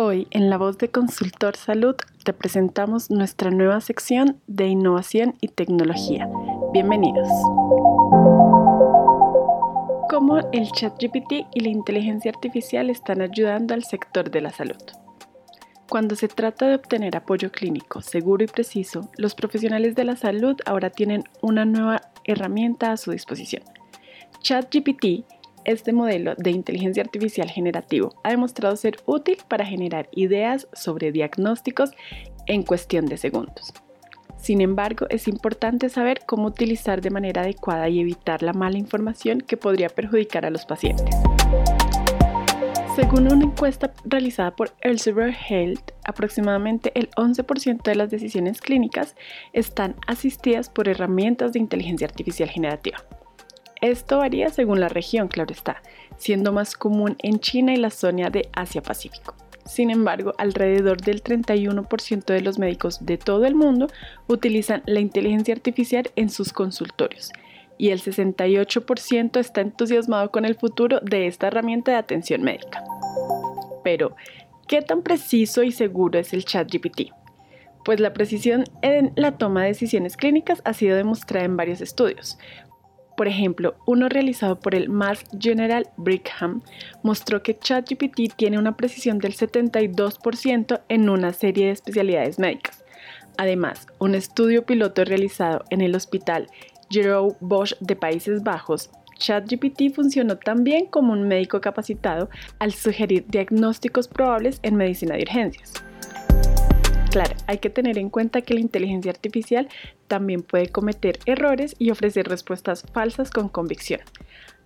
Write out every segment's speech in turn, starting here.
Hoy en La Voz de Consultor Salud te presentamos nuestra nueva sección de innovación y tecnología. Bienvenidos. ¿Cómo el ChatGPT y la inteligencia artificial están ayudando al sector de la salud? Cuando se trata de obtener apoyo clínico seguro y preciso, los profesionales de la salud ahora tienen una nueva herramienta a su disposición. ChatGPT este modelo de inteligencia artificial generativo ha demostrado ser útil para generar ideas sobre diagnósticos en cuestión de segundos. Sin embargo, es importante saber cómo utilizar de manera adecuada y evitar la mala información que podría perjudicar a los pacientes. Según una encuesta realizada por Elsevier Health, aproximadamente el 11% de las decisiones clínicas están asistidas por herramientas de inteligencia artificial generativa. Esto varía según la región, claro está, siendo más común en China y la zona de Asia-Pacífico. Sin embargo, alrededor del 31% de los médicos de todo el mundo utilizan la inteligencia artificial en sus consultorios y el 68% está entusiasmado con el futuro de esta herramienta de atención médica. Pero, ¿qué tan preciso y seguro es el ChatGPT? Pues la precisión en la toma de decisiones clínicas ha sido demostrada en varios estudios. Por ejemplo, uno realizado por el Mass General Brigham mostró que ChatGPT tiene una precisión del 72% en una serie de especialidades médicas. Además, un estudio piloto realizado en el Hospital Jerome Bosch de Países Bajos ChatGPT funcionó también como un médico capacitado al sugerir diagnósticos probables en medicina de urgencias. Claro, hay que tener en cuenta que la inteligencia artificial también puede cometer errores y ofrecer respuestas falsas con convicción.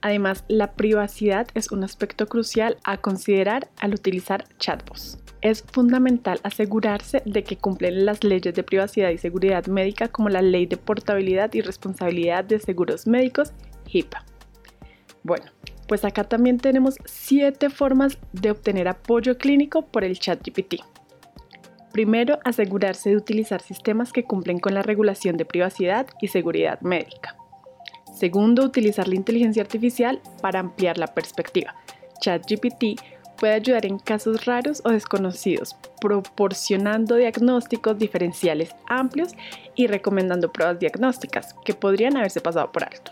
Además, la privacidad es un aspecto crucial a considerar al utilizar chatbots. Es fundamental asegurarse de que cumplen las leyes de privacidad y seguridad médica como la Ley de Portabilidad y Responsabilidad de Seguros Médicos, HIPAA. Bueno, pues acá también tenemos siete formas de obtener apoyo clínico por el ChatGPT. Primero, asegurarse de utilizar sistemas que cumplen con la regulación de privacidad y seguridad médica. Segundo, utilizar la inteligencia artificial para ampliar la perspectiva. ChatGPT puede ayudar en casos raros o desconocidos, proporcionando diagnósticos diferenciales amplios y recomendando pruebas diagnósticas que podrían haberse pasado por alto.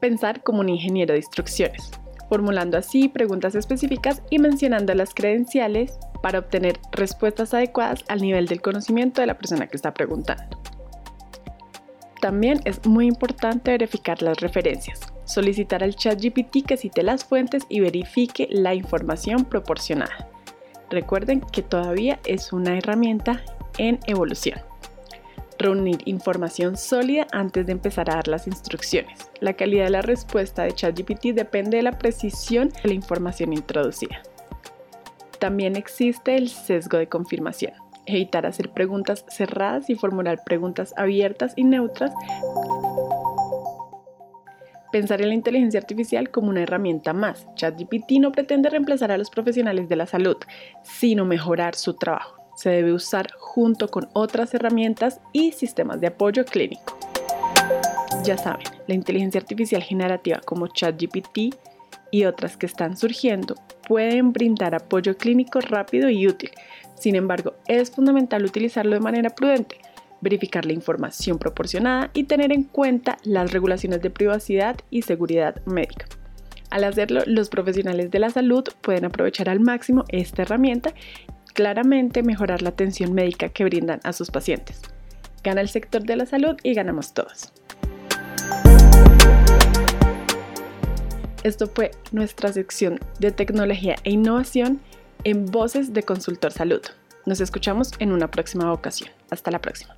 Pensar como un ingeniero de instrucciones, formulando así preguntas específicas y mencionando las credenciales para obtener respuestas adecuadas al nivel del conocimiento de la persona que está preguntando. También es muy importante verificar las referencias, solicitar al chat GPT que cite las fuentes y verifique la información proporcionada. Recuerden que todavía es una herramienta en evolución. Reunir información sólida antes de empezar a dar las instrucciones. La calidad de la respuesta de ChatGPT depende de la precisión de la información introducida. También existe el sesgo de confirmación. Evitar hacer preguntas cerradas y formular preguntas abiertas y neutras. Pensar en la inteligencia artificial como una herramienta más. ChatGPT no pretende reemplazar a los profesionales de la salud, sino mejorar su trabajo. Se debe usar junto con otras herramientas y sistemas de apoyo clínico. Ya saben, la inteligencia artificial generativa como ChatGPT y otras que están surgiendo pueden brindar apoyo clínico rápido y útil. Sin embargo, es fundamental utilizarlo de manera prudente, verificar la información proporcionada y tener en cuenta las regulaciones de privacidad y seguridad médica. Al hacerlo, los profesionales de la salud pueden aprovechar al máximo esta herramienta y claramente mejorar la atención médica que brindan a sus pacientes. Gana el sector de la salud y ganamos todos. Esto fue nuestra sección de tecnología e innovación en Voces de Consultor Salud. Nos escuchamos en una próxima ocasión. Hasta la próxima.